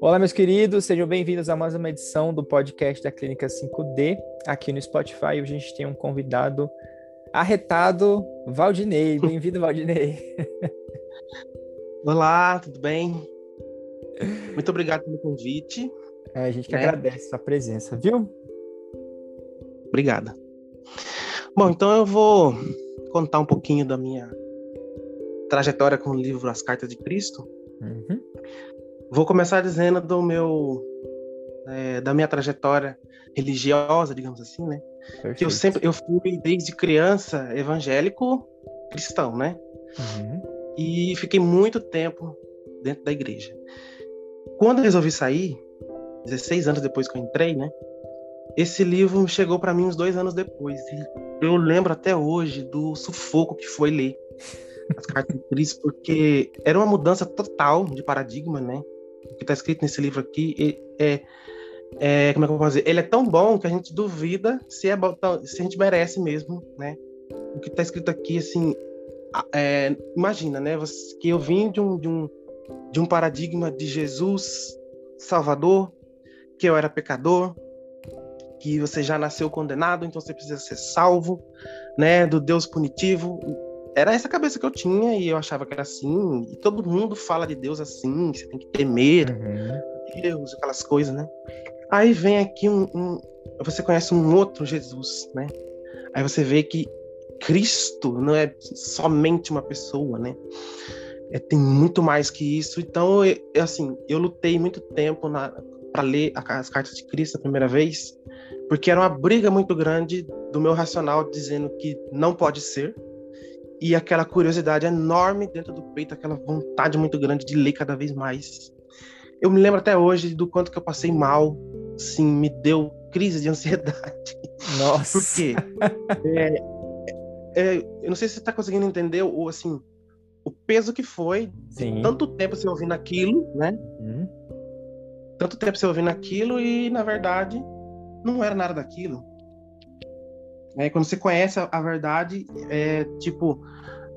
Olá, meus queridos, sejam bem-vindos a mais uma edição do podcast da Clínica 5D. Aqui no Spotify, hoje a gente tem um convidado arretado, Valdinei. Bem-vindo, Valdinei. Olá, tudo bem? Muito obrigado pelo convite. É, a gente que é. agradece a presença, viu? Obrigada. Bom, então eu vou contar um pouquinho da minha trajetória com o livro As Cartas de Cristo. Uhum. Vou começar dizendo do meu é, da minha trajetória religiosa, digamos assim, né? Perfeito. Que eu sempre eu fui desde criança evangélico cristão, né? Uhum. E fiquei muito tempo dentro da igreja. Quando eu resolvi sair, 16 anos depois que eu entrei, né? Esse livro chegou para mim uns dois anos depois. E eu lembro até hoje do sufoco que foi ler as cartas de Cristo, porque era uma mudança total de paradigma, né? o que está escrito nesse livro aqui é, é, como é que eu vou dizer? Ele é tão bom que a gente duvida se é bom, se a gente merece mesmo, né? O que está escrito aqui, assim, é, imagina, né? Que eu vim de um, de um de um paradigma de Jesus Salvador, que eu era pecador, que você já nasceu condenado, então você precisa ser salvo, né? Do Deus punitivo era essa cabeça que eu tinha e eu achava que era assim. E todo mundo fala de Deus assim, você tem que temer uhum. Deus, aquelas coisas, né? Aí vem aqui um, um, Você conhece um outro Jesus, né? Aí você vê que Cristo não é somente uma pessoa, né? É, tem muito mais que isso. Então, eu, assim, eu lutei muito tempo para ler as cartas de Cristo a primeira vez, porque era uma briga muito grande do meu racional dizendo que não pode ser, e aquela curiosidade enorme dentro do peito, aquela vontade muito grande de ler cada vez mais. Eu me lembro até hoje do quanto que eu passei mal, sim, me deu crise de ansiedade. Nossa. Por quê? É, é, eu não sei se você está conseguindo entender o assim o peso que foi tanto tempo você ouvindo aquilo, né? Uhum. Tanto tempo você ouvindo aquilo e na verdade não era nada daquilo. É, quando você conhece a, a verdade, é tipo,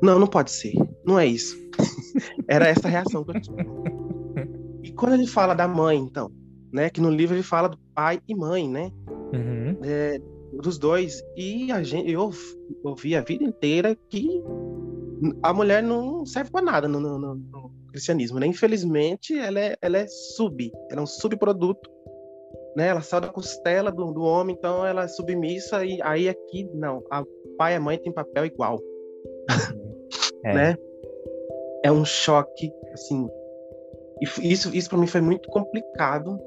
não, não pode ser, não é isso. Era essa a reação que eu tinha. E quando ele fala da mãe, então, né, que no livro ele fala do pai e mãe, né, uhum. é, dos dois, e a gente, eu ouvi a vida inteira que a mulher não serve para nada no, no, no, cristianismo, né? Infelizmente, ela é, ela é sub, ela é um subproduto né? Ela saiu da costela do, do homem, então ela é submissa e aí aqui não, a pai e a mãe tem papel igual, é. né? É um choque, assim. Isso, isso para mim foi muito complicado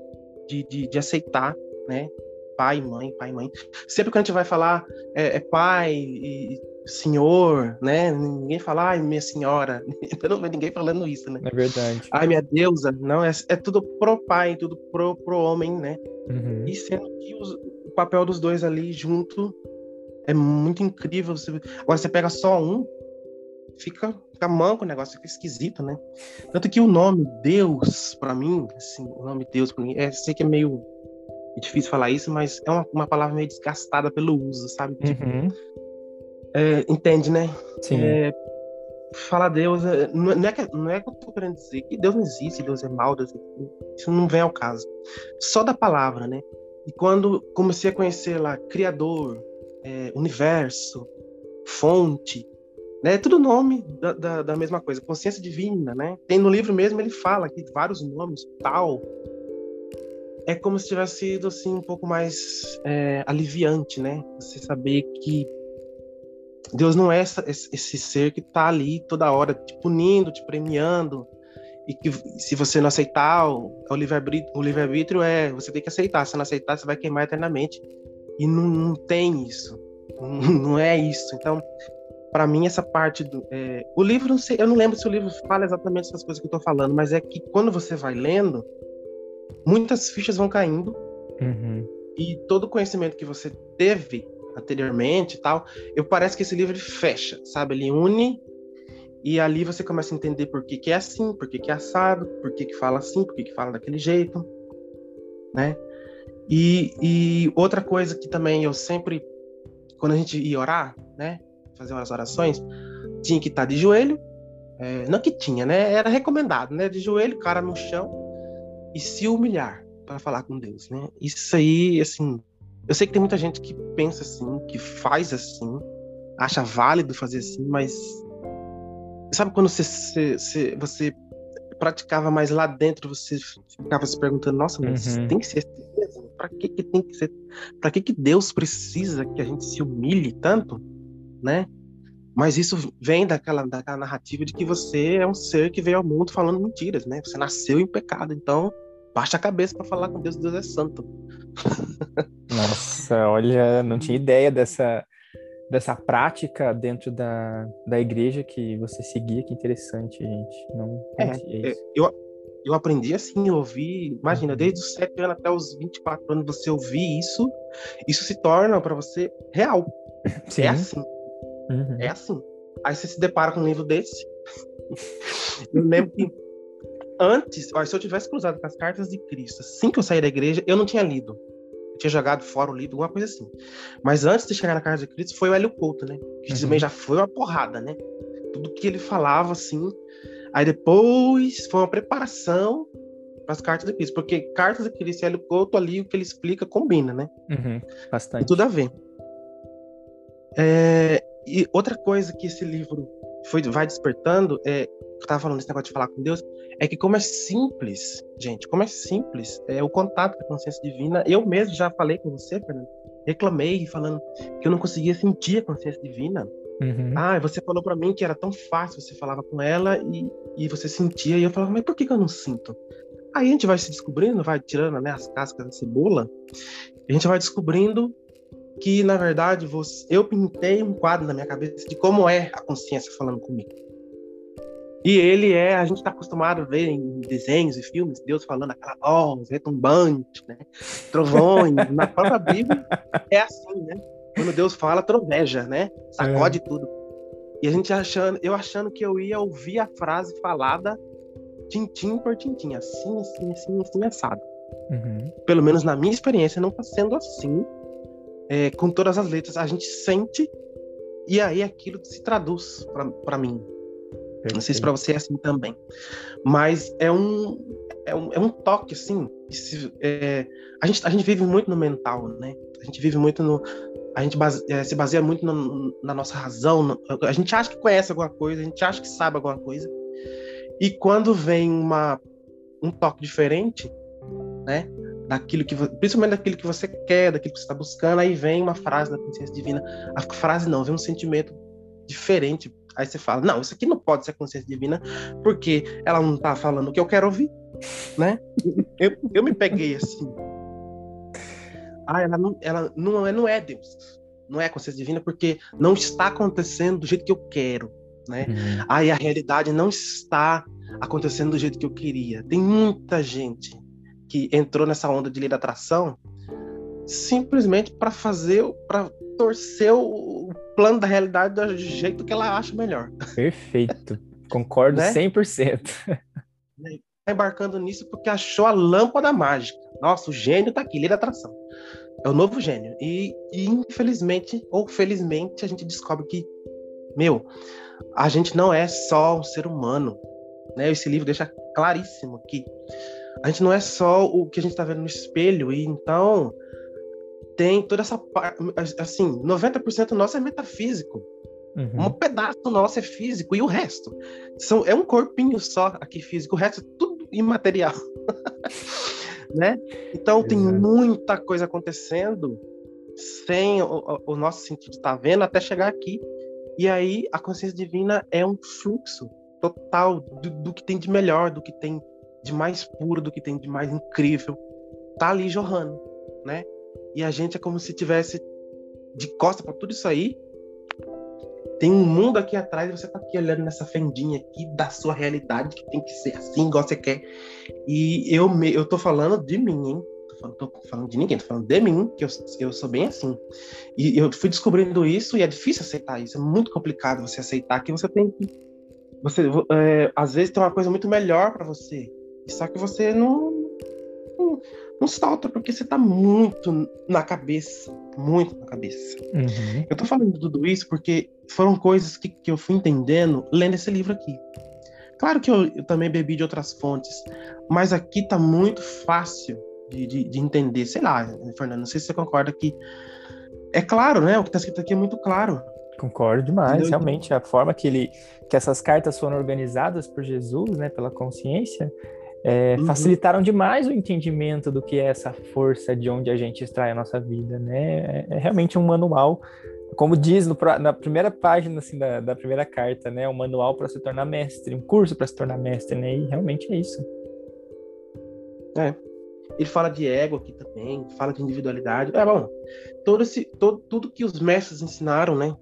de, de, de, aceitar, né? Pai, mãe, pai, mãe. Sempre que a gente vai falar é, é pai e senhor, né? Ninguém fala, ai, minha senhora. Eu não vejo ninguém falando isso, né? É verdade. Ai, minha deusa. Não, é, é tudo pro pai, tudo pro, pro homem, né? Uhum. E sendo que os, o papel dos dois ali junto é muito incrível. Você, agora você pega só um, fica, fica manco o negócio, fica esquisito, né? Tanto que o nome Deus, para mim, assim, o nome Deus para mim, é, sei que é meio difícil falar isso, mas é uma, uma palavra meio desgastada pelo uso, sabe? Tipo, uhum. É, entende, né? Sim. É, falar Deus, é, não é, que, não é que eu tô querendo dizer que Deus não existe, Deus é mal, Deus é, isso não vem ao caso. Só da palavra, né? E quando comecei a conhecer lá Criador, é, Universo, Fonte, né? Tudo nome da, da, da, mesma coisa, consciência divina, né? Tem no livro mesmo ele fala aqui vários nomes, tal. É como se tivesse sido assim um pouco mais é, aliviante, né? Você saber que Deus não é essa, esse ser que está ali toda hora te punindo, te premiando, e que se você não aceitar, o, o livre-arbítrio livre é você tem que aceitar, se não aceitar, você vai queimar eternamente. E não, não tem isso, não, não é isso. Então, para mim, essa parte do. É, o livro, não sei, eu não lembro se o livro fala exatamente essas coisas que eu estou falando, mas é que quando você vai lendo, muitas fichas vão caindo, uhum. e todo o conhecimento que você teve anteriormente e tal, eu parece que esse livro fecha, sabe? Ele une e ali você começa a entender por que, que é assim, por que, que é assado, por que, que fala assim, por que, que fala daquele jeito, né? E, e outra coisa que também eu sempre, quando a gente ia orar, né? fazer umas orações, tinha que estar de joelho. É, não que tinha, né? Era recomendado, né? De joelho, cara no chão e se humilhar para falar com Deus, né? Isso aí, assim, eu sei que tem muita gente que pensa assim, que faz assim, acha válido fazer assim, mas sabe quando você, você, você praticava mais lá dentro, você ficava se perguntando, nossa, mas uhum. tem que ser assim mesmo? Para que que tem que ser? Para que que Deus precisa que a gente se humilhe tanto, né? Mas isso vem daquela, daquela narrativa de que você é um ser que veio ao mundo falando mentiras, né? Você nasceu em pecado, então baixa a cabeça para falar com Deus, Deus é santo. Nossa, olha, não tinha ideia dessa dessa prática dentro da, da igreja que você seguia, que interessante, gente. Não é, é eu, eu aprendi assim, eu ouvi, imagina, uhum. desde os 7 anos até os 24 anos, você ouvir isso, isso se torna para você real. Sim. É assim. Uhum. É assim. Aí você se depara com um livro desse. eu lembro que antes, ó, se eu tivesse cruzado com as cartas de Cristo, assim que eu saí da igreja, eu não tinha lido. Eu tinha jogado fora o livro, alguma coisa assim. Mas antes de chegar na carta de Cristo, foi o Hélio Couto, né? Que uhum. também já foi uma porrada, né? Tudo que ele falava, assim. Aí depois foi uma preparação para as cartas de Cristo. Porque cartas de Cristo e Hélio Couto ali, o que ele explica combina, né? Uhum. Bastante. Tem tudo a ver. É, e outra coisa que esse livro foi, vai despertando, é, eu tava falando desse negócio de falar com Deus, é que como é simples, gente, como é simples é o contato com a consciência divina. Eu mesmo já falei com você, Fernando, reclamei falando que eu não conseguia sentir a consciência divina. Uhum. Ah, você falou para mim que era tão fácil, você falava com ela e, e você sentia, e eu falava, mas por que, que eu não sinto? Aí a gente vai se descobrindo, vai tirando né, as cascas da cebola, a gente vai descobrindo que, na verdade, você, eu pintei um quadro na minha cabeça de como é a consciência falando comigo. E ele é, a gente está acostumado a ver em desenhos e filmes, Deus falando aquela voz retumbante, né? Trovões. Na própria Bíblia é assim, né? Quando Deus fala, troveja, né? Sacode é. tudo. E a gente achando, eu achando que eu ia ouvir a frase falada tintim por tintim, assim, assim, assim, assim, assado. Uhum. Pelo menos na minha experiência, não está sendo assim. É, com todas as letras, a gente sente e aí aquilo se traduz para mim, não sei se para você é assim também. Mas é um, é um, é um toque, assim. Se, é, a, gente, a gente vive muito no mental, né? A gente vive muito no. A gente base, é, se baseia muito no, na nossa razão. No, a gente acha que conhece alguma coisa, a gente acha que sabe alguma coisa. E quando vem uma, um toque diferente, né? Daquilo que, principalmente daquilo que você quer, daquilo que você está buscando, aí vem uma frase da consciência divina. A frase não, vem um sentimento diferente Aí você fala, não, isso aqui não pode ser consciência divina, porque ela não tá falando o que eu quero ouvir, né? Eu, eu me peguei assim. Ah, ela não, ela não, é, não é Deus, não é consciência divina, porque não está acontecendo do jeito que eu quero, né? Uhum. Aí a realidade não está acontecendo do jeito que eu queria. Tem muita gente que entrou nessa onda de lei da atração simplesmente para fazer, para torcer o plano da realidade do jeito que ela acha melhor. Perfeito. Concordo né? 100%. Tá embarcando nisso porque achou a lâmpada mágica. Nossa, o gênio tá aqui, lei da atração. É o novo gênio. E, e, infelizmente, ou felizmente, a gente descobre que, meu, a gente não é só um ser humano. Né? Esse livro deixa claríssimo que a gente não é só o que a gente está vendo no espelho. E então, tem toda essa parte, assim, 90% nosso é metafísico. Uhum. Um pedaço nosso é físico e o resto são, é um corpinho só aqui físico, o resto é tudo imaterial. né? Então Exato. tem muita coisa acontecendo sem o, o nosso sentido estar tá vendo até chegar aqui. E aí a consciência divina é um fluxo total do, do, que tem de melhor, do que tem de mais puro, do que tem de mais incrível. Tá ali jorrando, né? E a gente é como se tivesse de costa para tudo isso aí. Tem um mundo aqui atrás e você tá aqui olhando nessa fendinha aqui da sua realidade que tem que ser assim, igual você quer. E eu, me, eu tô falando de mim, hein? Tô falando, de ninguém, tô falando de mim, que eu, eu sou bem assim. E eu fui descobrindo isso e é difícil aceitar isso. É muito complicado você aceitar que você tem que. Você, é, às vezes tem uma coisa muito melhor para você. Só que você não, não não solta, porque você tá muito na cabeça. Muito na cabeça. Uhum. Eu tô falando tudo isso porque foram coisas que, que eu fui entendendo lendo esse livro aqui. Claro que eu, eu também bebi de outras fontes, mas aqui tá muito fácil de, de, de, entender. Sei lá, Fernando, não sei se você concorda que. É claro, né? O que tá escrito aqui é muito claro. Concordo demais, Entendeu? realmente. A forma que ele que essas cartas foram organizadas por Jesus, né, pela consciência, é, uhum. facilitaram demais o entendimento do que é essa força de onde a gente extrai a nossa vida, né? É, é realmente um manual, como diz no, na primeira página assim, da, da primeira carta, né? Um manual para se tornar mestre, um curso para se tornar mestre, né? E realmente é isso. É. Ele fala de ego aqui também, fala de individualidade. É bom, todo esse, todo, tudo que os mestres ensinaram, né?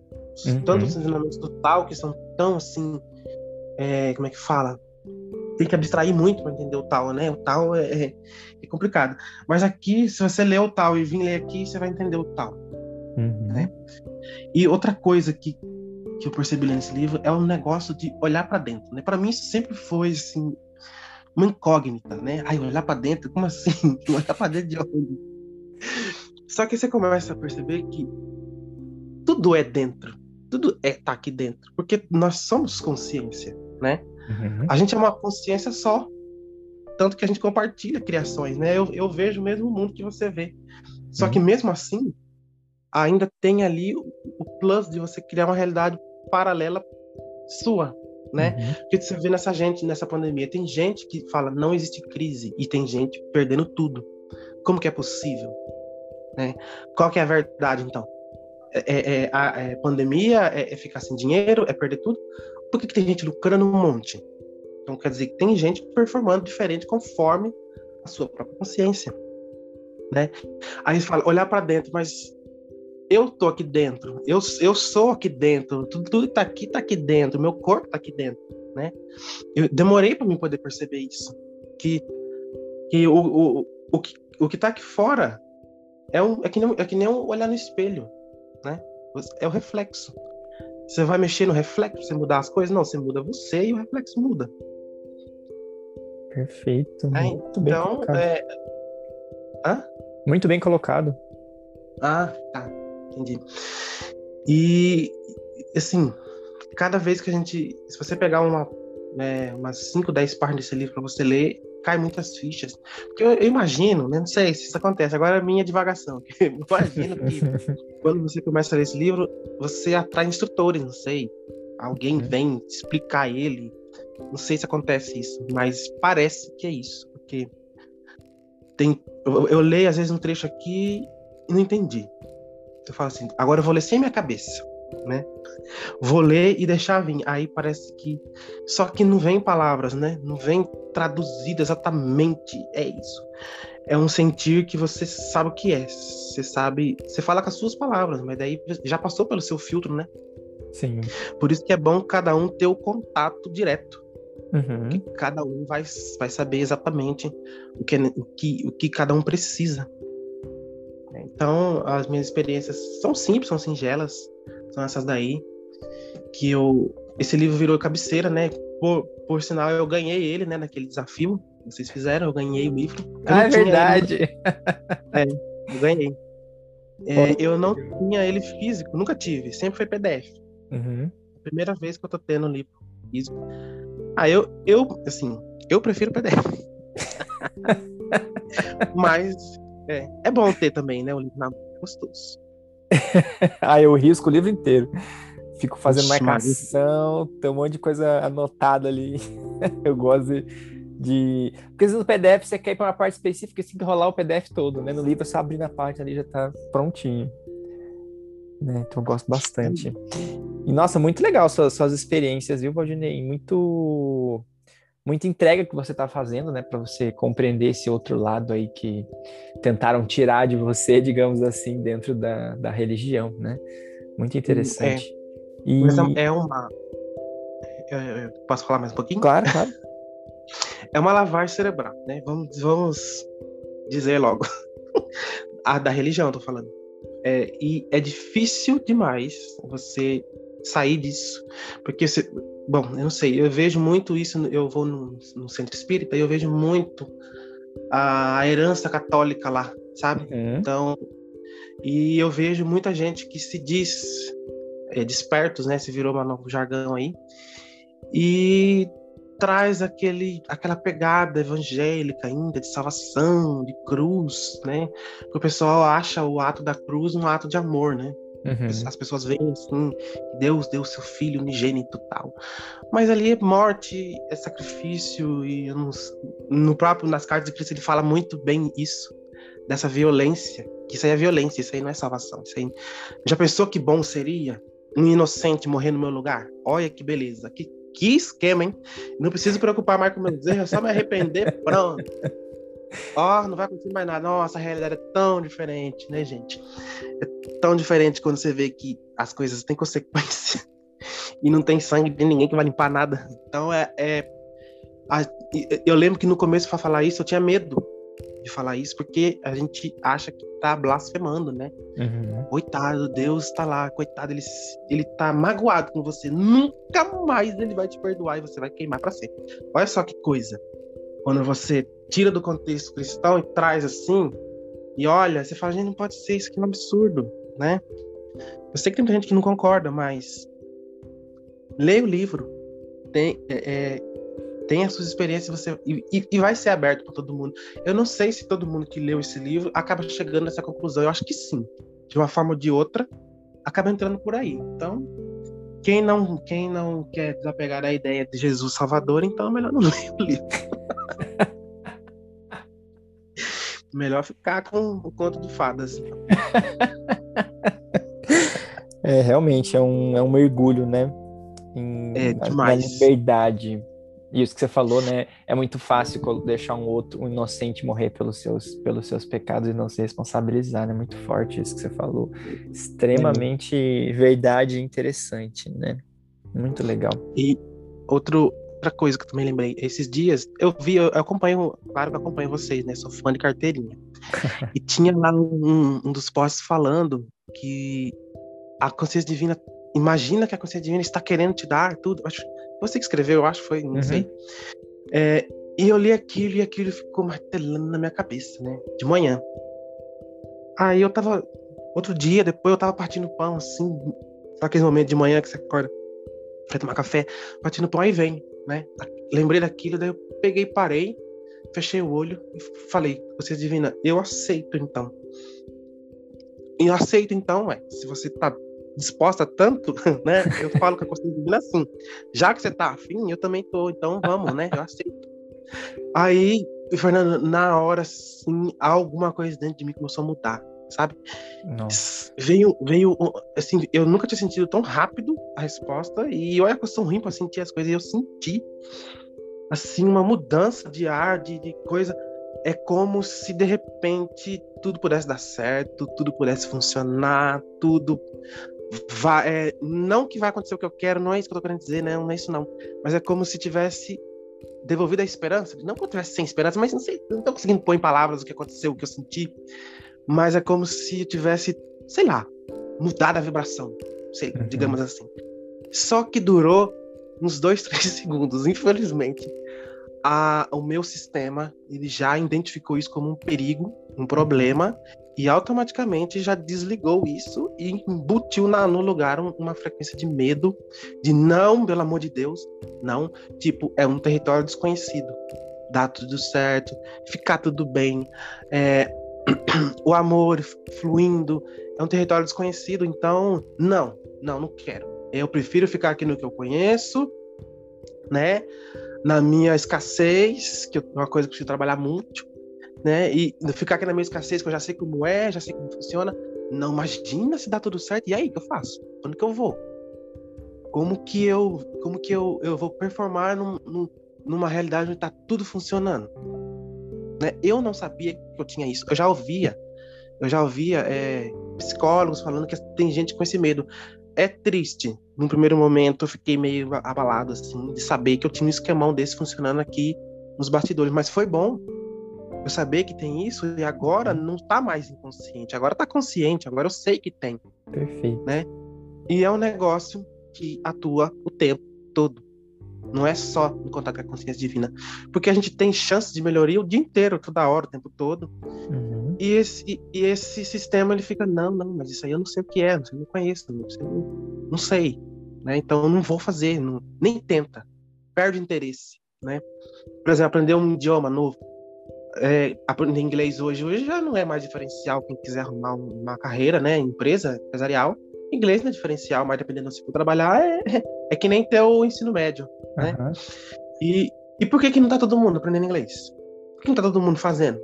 Uhum. Tanto os ensinamentos do tal, que são tão assim. É, como é que fala? Tem que abstrair muito para entender o tal, né? O tal é, é, é, complicado. Mas aqui, se você ler o tal e vir ler aqui, você vai entender o tal. Uhum. Né? E outra coisa que, que eu percebi nesse livro é o negócio de olhar para dentro. Né? Para mim, isso sempre foi assim, uma incógnita, né? Ai, olhar para dentro, como assim? olhar para dentro de onde? Só que você começa a perceber que tudo é dentro tudo é tá aqui dentro, porque nós somos consciência, né? Uhum. A gente é uma consciência só, tanto que a gente compartilha criações, né? Eu, eu vejo o mesmo mundo que você vê. Só uhum. que mesmo assim, ainda tem ali o, o, plus de você criar uma realidade paralela sua, né? Uhum. Porque você vê nessa gente, nessa pandemia, tem gente que fala não existe crise e tem gente perdendo tudo. Como que é possível? Né? Qual que é a verdade, então? é, é, a é, pandemia é, é, ficar sem dinheiro, é perder tudo. Por que, que tem gente lucrando um monte? Então quer dizer que tem gente performando diferente conforme a sua própria consciência, né? Aí fala, olhar para dentro, mas eu tô aqui dentro, eu, eu sou aqui dentro, tudo, tudo tá aqui, tá aqui dentro, meu corpo tá aqui dentro, né? Eu demorei para mim poder perceber isso, que, que o, o, o, que, o que tá aqui fora é, um, é, que nem, é que nem um olhar no espelho né? É o reflexo. Você vai mexer no reflexo, você mudar as coisas? Não, você muda você e o reflexo muda. Perfeito. É, muito bem então, colocado. É... Hã? Muito bem colocado. Ah, tá. Entendi. E, assim, cada vez que a gente. Se você pegar uma, né, umas 5, 10 páginas desse livro para você ler, cai muitas fichas. Porque eu, eu, imagino, né, não sei se isso acontece, agora é minha divagação. imagino que quando você começa a ler esse livro, você atrai instrutores, não sei. Alguém uhum. vem explicar ele. Não sei se acontece isso, mas parece que é isso. Porque tem, eu, eu leio às vezes um trecho aqui e não entendi. Eu falo assim, agora eu vou ler sem minha cabeça, né? Vou ler e deixar vir. Aí parece que. Só que não vem palavras, né? Não vem traduzido exatamente. É isso. É um sentir que você sabe o que é. Você sabe. Você fala com as suas palavras, mas daí já passou pelo seu filtro, né? Sim. Por isso que é bom cada um ter o contato direto. Uhum. Cada um vai, vai saber exatamente o que, o, que, o que cada um precisa. Então, as minhas experiências são simples, são singelas, são essas daí. Que eu. Esse livro virou cabeceira, né? Por, por sinal, eu ganhei ele, né, naquele desafio. Vocês fizeram, eu ganhei o livro. Eu ah, é verdade. Ele... É, eu ganhei. É, eu não tinha ele físico, nunca tive, sempre foi PDF. Uhum. Primeira vez que eu tô tendo livro físico. Ah, eu, eu assim, eu prefiro PDF. Mas é, é bom ter também, né? O livro na mão, é gostoso. ah, eu risco o livro inteiro. Fico fazendo marcação, tem um monte de coisa anotada ali. eu gosto de, de. Porque no PDF você quer ir para uma parte específica, você tem que rolar o PDF todo, né? No livro, só abrir na parte ali já tá prontinho. Né? Então eu gosto bastante. E nossa, muito legal suas, suas experiências, viu, Valdinei? Muito muita entrega que você está fazendo, né, para você compreender esse outro lado aí que tentaram tirar de você, digamos assim, dentro da, da religião, né? Muito interessante. É. E... Mas é, é uma. Eu posso falar mais um pouquinho? Claro, claro. é uma lavagem cerebral, né? Vamos, vamos dizer logo. A da religião, tô falando. É, e é difícil demais você sair disso. Porque você. Bom, eu não sei, eu vejo muito isso, eu vou no, no centro espírita e eu vejo muito a herança católica lá, sabe? Uhum. Então, e eu vejo muita gente que se diz é, despertos, né? Se virou um novo jargão aí. E traz aquele, aquela pegada evangélica ainda de salvação, de cruz, né? Que o pessoal acha o ato da cruz um ato de amor, né? Uhum. As pessoas veem assim, Deus deu seu filho unigênito tal. Mas ali é morte, é sacrifício, e no, no próprio, nas cartas de Cristo, ele fala muito bem isso, dessa violência. Que isso aí é violência, isso aí não é salvação. Isso aí... Já pensou que bom seria um inocente morrer no meu lugar? Olha que beleza, que, que esquema, hein? Não preciso preocupar mais com meus erros, é só me arrepender, pronto. Ó, oh, não vai acontecer mais nada. Nossa, a realidade é tão diferente, né, gente? É tão diferente quando você vê que as coisas têm consequência e não tem sangue de ninguém que vai limpar nada. Então é, é a, eu lembro que no começo para falar isso eu tinha medo de falar isso porque a gente acha que tá blasfemando, né? Uhum. Coitado, Deus tá lá, coitado, ele, ele tá magoado com você. Nunca mais ele vai te perdoar e você vai queimar para sempre. Olha só que coisa. Quando você tira do contexto cristão e traz assim, e olha, você fala, gente, não pode ser, isso aqui é um absurdo, né? Eu sei que tem muita gente que não concorda, mas leia o livro, tem, é, é, tem as suas experiências você e, e vai ser aberto para todo mundo. Eu não sei se todo mundo que leu esse livro acaba chegando nessa conclusão. Eu acho que sim, de uma forma ou de outra, acaba entrando por aí. Então, quem não quem não quer desapegar da ideia de Jesus Salvador, então é melhor não ler o livro. Melhor ficar com o conto de fadas. Então. é, realmente, é um, é um mergulho, né? Em, é demais. Na liberdade. Isso que você falou, né? É muito fácil deixar um outro, um inocente morrer pelos seus, pelos seus pecados e não se responsabilizar, né? Muito forte isso que você falou. Extremamente é. verdade e interessante, né? Muito legal. E outro, outra coisa que eu também lembrei, esses dias eu vi, eu acompanho, claro que eu acompanho vocês, né? Sou fã de carteirinha. e tinha lá um, um dos posts falando que a consciência divina, imagina que a consciência divina está querendo te dar tudo. Acho, você que escreveu, eu acho, foi, não uhum. sei. É, e eu li aquilo e aquilo ficou martelando na minha cabeça, né? De manhã. Aí eu tava. Outro dia, depois eu tava partindo pão, assim. Sabe aquele momento de manhã que você acorda, vai tomar café, partindo pão, aí vem né? Lembrei daquilo, daí eu peguei, parei, fechei o olho e falei: Você divina, eu aceito então. E eu aceito então, é, se você tá disposta tanto, né? Eu falo que a consciência divina assim. Já que você tá afim, eu também tô, então vamos, né? Eu aceito. Aí, Fernando, na hora, assim, alguma coisa dentro de mim começou a mudar sabe? Nossa. Veio, veio, assim, eu nunca tinha sentido tão rápido a resposta, e olha que eu sou ruim pra sentir as coisas, e eu senti, assim, uma mudança de ar, de, de coisa. É como se de repente tudo pudesse dar certo, tudo pudesse funcionar, tudo vai. É, não que vai acontecer o que eu quero, não é isso que eu tô querendo dizer, né? Não é isso não. Mas é como se tivesse devolvido a esperança. Não que eu tivesse sem esperança, mas não sei, não tô conseguindo pôr em palavras o que aconteceu, o que eu senti mas é como se tivesse, sei lá, mudado a vibração, sei, uhum. digamos assim. Só que durou uns dois, três segundos, infelizmente. A, o meu sistema ele já identificou isso como um perigo, um problema, e automaticamente já desligou isso e embutiu na, no lugar um, uma frequência de medo, de não, pelo amor de Deus, não, tipo, é um território desconhecido, dá tudo certo, ficar tudo bem, é, o amor fluindo, é um território desconhecido, então não, não, não quero. Eu prefiro ficar aqui no que eu conheço, né? Na minha escassez, que é uma coisa que eu preciso trabalhar muito, né? E ficar aqui na minha escassez, que eu já sei como é, já sei como funciona. Não imagina se dá tudo certo. E aí, o que eu faço? Onde que eu vou? Como que eu, como que eu, eu vou performar num, num, numa realidade onde está tudo funcionando? Né? Eu não sabia que eu tinha isso. Eu já ouvia, eu já ouvia é, psicólogos falando que tem gente com esse medo. É triste. No primeiro momento eu fiquei meio abalado assim de saber que eu tinha um esquemão desse funcionando aqui nos bastidores, mas foi bom eu saber que tem isso e agora não está mais inconsciente, agora está consciente, agora eu sei que tem. Perfeito. Né? E é um negócio que atua o tempo todo. Não é só no contato com a consciência divina. Porque a gente tem chance de melhoria o dia inteiro, toda hora, o tempo todo. Uhum. E, esse, e esse sistema ele fica, não, não, mas isso aí eu não sei o que é, não, sei, não conheço, não sei. Não sei né? Então eu não vou fazer, não, nem tenta. Perde interesse. Né? Por exemplo, aprender um idioma novo. É, aprender inglês hoje, hoje já não é mais diferencial quem quiser arrumar uma carreira, né, empresa empresarial, inglês não é diferencial, mas dependendo se for trabalhar, é, é que nem ter o ensino médio, né? Uhum. E, e por que que não tá todo mundo aprendendo inglês? Por que não tá todo mundo fazendo?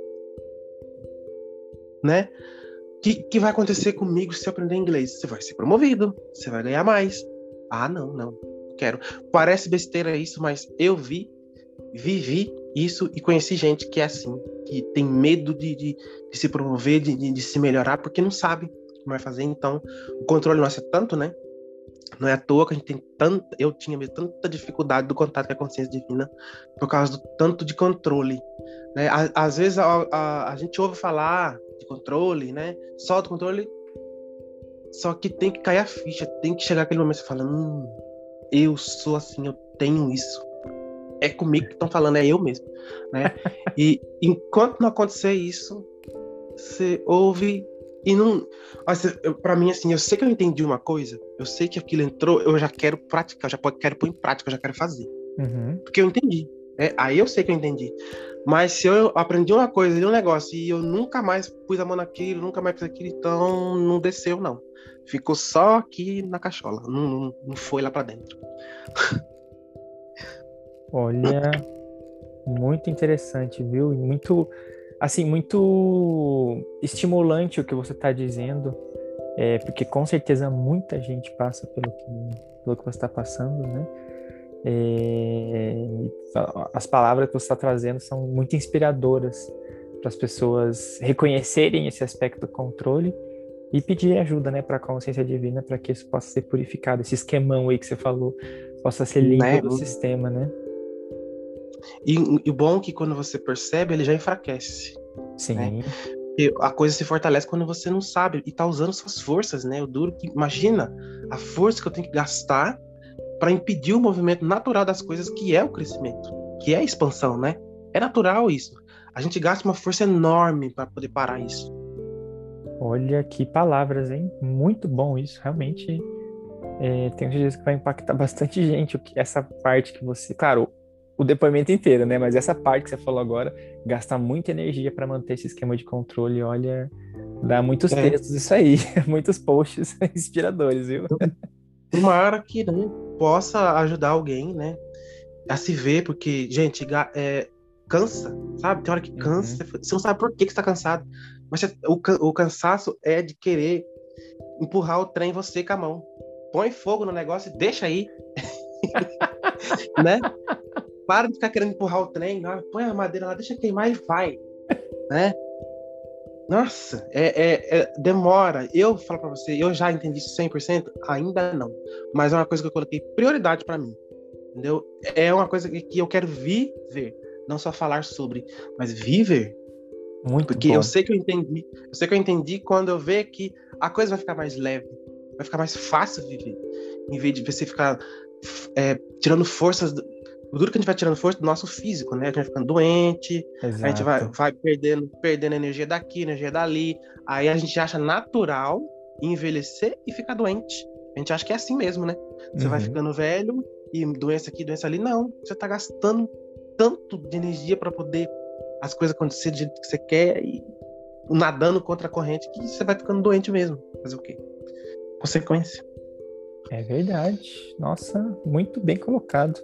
Né? O que, que vai acontecer comigo se eu aprender inglês? Você vai ser promovido, você vai ganhar mais. Ah, não, não, quero. Parece besteira isso, mas eu vi, vivi isso e conheci gente que é assim, que tem medo de, de, de se promover, de, de, de se melhorar, porque não sabe como vai fazer. Então, o controle nosso é tanto, né? Não é à toa que a gente tem tanta. Eu tinha mesmo tanta dificuldade do contato com a consciência divina por causa do tanto de controle. Né? Às vezes a, a, a gente ouve falar de controle, né? Só do controle. Só que tem que cair a ficha, tem que chegar aquele momento que você fala: hum, eu sou assim, eu tenho isso. É comigo que estão falando, é eu mesmo. Né? e enquanto não acontecer isso, você ouve e não. Para mim, assim, eu sei que eu entendi uma coisa, eu sei que aquilo entrou, eu já quero praticar, eu já quero pôr em prática, eu já quero fazer. Uhum. Porque eu entendi. É, aí eu sei que eu entendi. Mas se eu aprendi uma coisa de um negócio e eu nunca mais pus a mão naquilo, nunca mais fiz aquilo, então não desceu, não. Ficou só aqui na cachola, não, não, não foi lá para dentro. Olha, muito interessante, viu? Muito assim, muito estimulante o que você está dizendo, é, porque com certeza muita gente passa pelo que, pelo que você está passando, né? É, as palavras que você está trazendo são muito inspiradoras para as pessoas reconhecerem esse aspecto do controle e pedir ajuda, né, para a consciência divina, para que isso possa ser purificado, esse esquemão aí que você falou possa ser limpo né? do sistema, né? E o bom é que quando você percebe, ele já enfraquece. Sim. Né? E a coisa se fortalece quando você não sabe e tá usando suas forças, né? O duro que imagina a força que eu tenho que gastar para impedir o movimento natural das coisas, que é o crescimento, que é a expansão, né? É natural isso. A gente gasta uma força enorme para poder parar isso. Olha que palavras, hein? Muito bom isso, realmente. É, tenho certeza que vai impactar bastante gente. Essa parte que você. Claro, o depoimento inteiro, né? Mas essa parte que você falou agora, gasta muita energia para manter esse esquema de controle, olha, dá muitos é. textos isso aí, muitos posts inspiradores, viu? Tomara que né, possa ajudar alguém, né, a se ver, porque, gente, é, cansa, sabe? Tem hora que cansa, uhum. você não sabe por que, que você tá cansado, mas o, o cansaço é de querer empurrar o trem você com a mão. Põe fogo no negócio e deixa aí. né? Para de ficar querendo empurrar o trem, põe a madeira lá, deixa queimar e vai, né? Nossa, é, é, é, demora. Eu falo para você, eu já entendi isso 100%? Ainda não. Mas é uma coisa que eu coloquei prioridade para mim. Entendeu? É uma coisa que eu quero viver. Não só falar sobre, mas viver. Muito Porque bom. eu sei que eu entendi. Eu sei que eu entendi quando eu ver que a coisa vai ficar mais leve. Vai ficar mais fácil viver. Em vez de você ficar é, tirando forças o duro que a gente vai tirando força do nosso físico, né? A gente vai ficando doente, Exato. a gente vai, vai perdendo, perdendo energia daqui, energia dali. Aí a gente acha natural envelhecer e ficar doente. A gente acha que é assim mesmo, né? Você uhum. vai ficando velho e doença aqui, doença ali. Não, você tá gastando tanto de energia para poder as coisas acontecerem do jeito que você quer e nadando contra a corrente que você vai ficando doente mesmo. Fazer o quê? Consequência. É verdade. Nossa, muito bem colocado.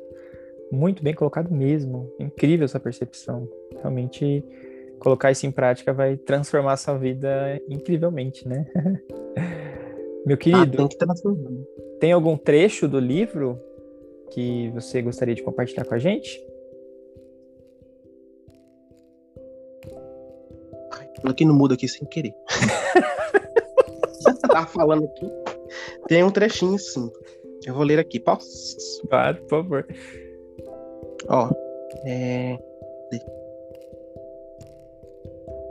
Muito bem colocado mesmo. Incrível essa percepção. Realmente colocar isso em prática vai transformar a sua vida incrivelmente, né? Meu querido, ah, tem, tem algum trecho do livro que você gostaria de compartilhar com a gente? Aqui no mudo aqui sem querer. tá falando aqui. Tem um trechinho sim. Eu vou ler aqui, posso? Claro, por favor. Ó, é.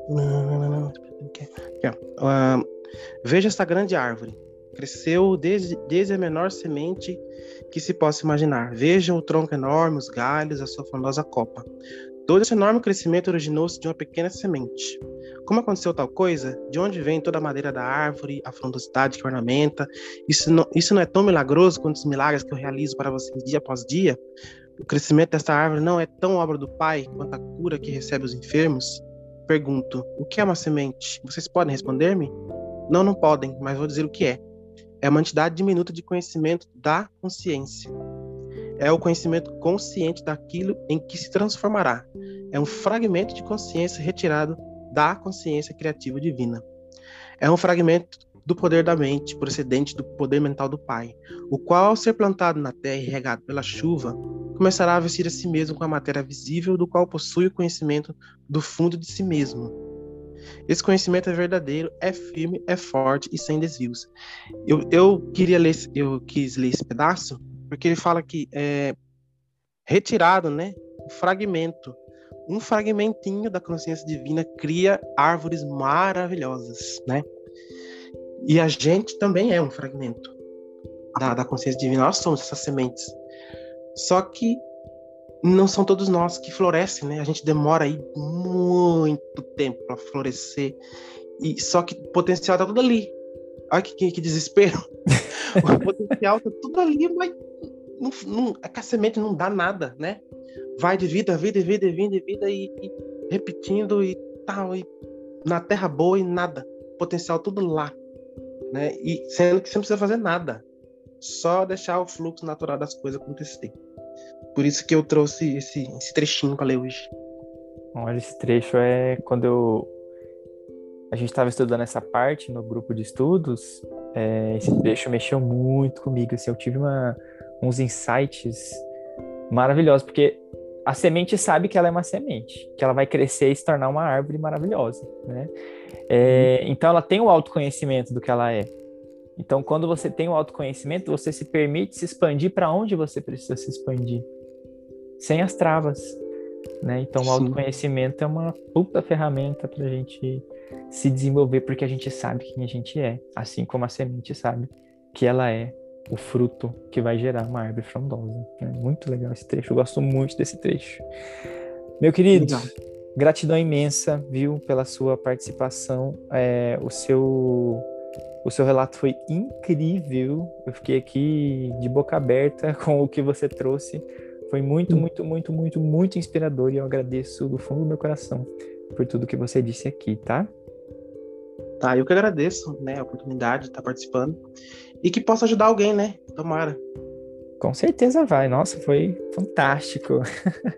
Não, não, não, não. Aqui, ó. Uh, veja esta grande árvore. Cresceu desde, desde a menor semente que se possa imaginar. Vejam o tronco enorme, os galhos, a sua frondosa copa. Todo esse enorme crescimento originou-se de uma pequena semente. Como aconteceu tal coisa? De onde vem toda a madeira da árvore, a frondosidade que ornamenta? Isso não, isso não é tão milagroso quanto os milagres que eu realizo para vocês dia após dia? O crescimento desta árvore não é tão obra do Pai quanto a cura que recebe os enfermos? Pergunto: o que é uma semente? Vocês podem responder-me? Não, não podem, mas vou dizer o que é. É uma entidade diminuta de conhecimento da consciência. É o conhecimento consciente daquilo em que se transformará. É um fragmento de consciência retirado da consciência criativa divina. É um fragmento do poder da mente, procedente do poder mental do Pai, o qual, ao ser plantado na terra e regado pela chuva, começará a vestir a si mesmo com a matéria visível do qual possui o conhecimento do fundo de si mesmo. Esse conhecimento é verdadeiro, é firme, é forte e sem desvios. Eu, eu queria ler, eu quis ler esse pedaço porque ele fala que é retirado, né, fragmento um fragmentinho da consciência divina cria árvores maravilhosas, né? E a gente também é um fragmento da, da consciência divina. Nós somos essas sementes. Só que não são todos nós que florescem, né? A gente demora aí muito tempo para florescer. E só que o potencial tá tudo ali. Olha que, que, que desespero. o potencial tá tudo ali, mas não, não, a semente não dá nada, né? vai de vida, vida, vida, vida, vida e, e repetindo e tal, e na terra boa e nada, potencial tudo lá, né? E sendo que você não precisa fazer nada, só deixar o fluxo natural das coisas acontecer. Por isso que eu trouxe esse, esse trechinho para ler hoje. Olha, esse trecho é quando eu a gente estava estudando essa parte no grupo de estudos, é, esse trecho mexeu muito comigo. Assim, eu tive uma, uns insights maravilhosos, porque a semente sabe que ela é uma semente, que ela vai crescer e se tornar uma árvore maravilhosa, né? É, uhum. então ela tem o autoconhecimento do que ela é. Então quando você tem o autoconhecimento, você se permite se expandir para onde você precisa se expandir, sem as travas, né? Então Sim. o autoconhecimento é uma puta ferramenta para a gente se desenvolver, porque a gente sabe quem a gente é, assim como a semente sabe que ela é o fruto que vai gerar uma árvore frondosa. É muito legal esse trecho, eu gosto muito desse trecho. Meu querido, legal. gratidão imensa, viu, pela sua participação. É, o seu o seu relato foi incrível. Eu fiquei aqui de boca aberta com o que você trouxe. Foi muito, muito, muito, muito, muito inspirador e eu agradeço do fundo do meu coração por tudo que você disse aqui, tá? Tá, eu que agradeço, né, a oportunidade de estar participando e que possa ajudar alguém, né? Tomara. Com certeza vai. Nossa, foi fantástico.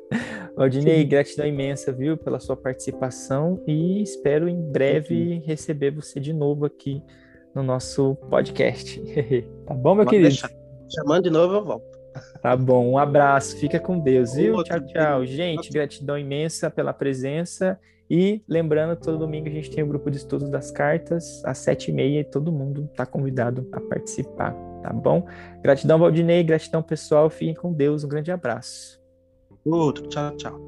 Valdinei, gratidão imensa, viu, pela sua participação e espero em breve receber você de novo aqui no nosso podcast. tá bom, meu Pode querido? Deixar. Chamando de novo, eu volto. Tá bom, um abraço, fica com Deus, viu? Tchau, tchau. Gente, gratidão imensa pela presença e lembrando, todo domingo a gente tem o um grupo de estudos das cartas, às sete e meia, e todo mundo está convidado a participar, tá bom? Gratidão, Valdinei, gratidão, pessoal. Fiquem com Deus, um grande abraço. Outro, tchau, tchau.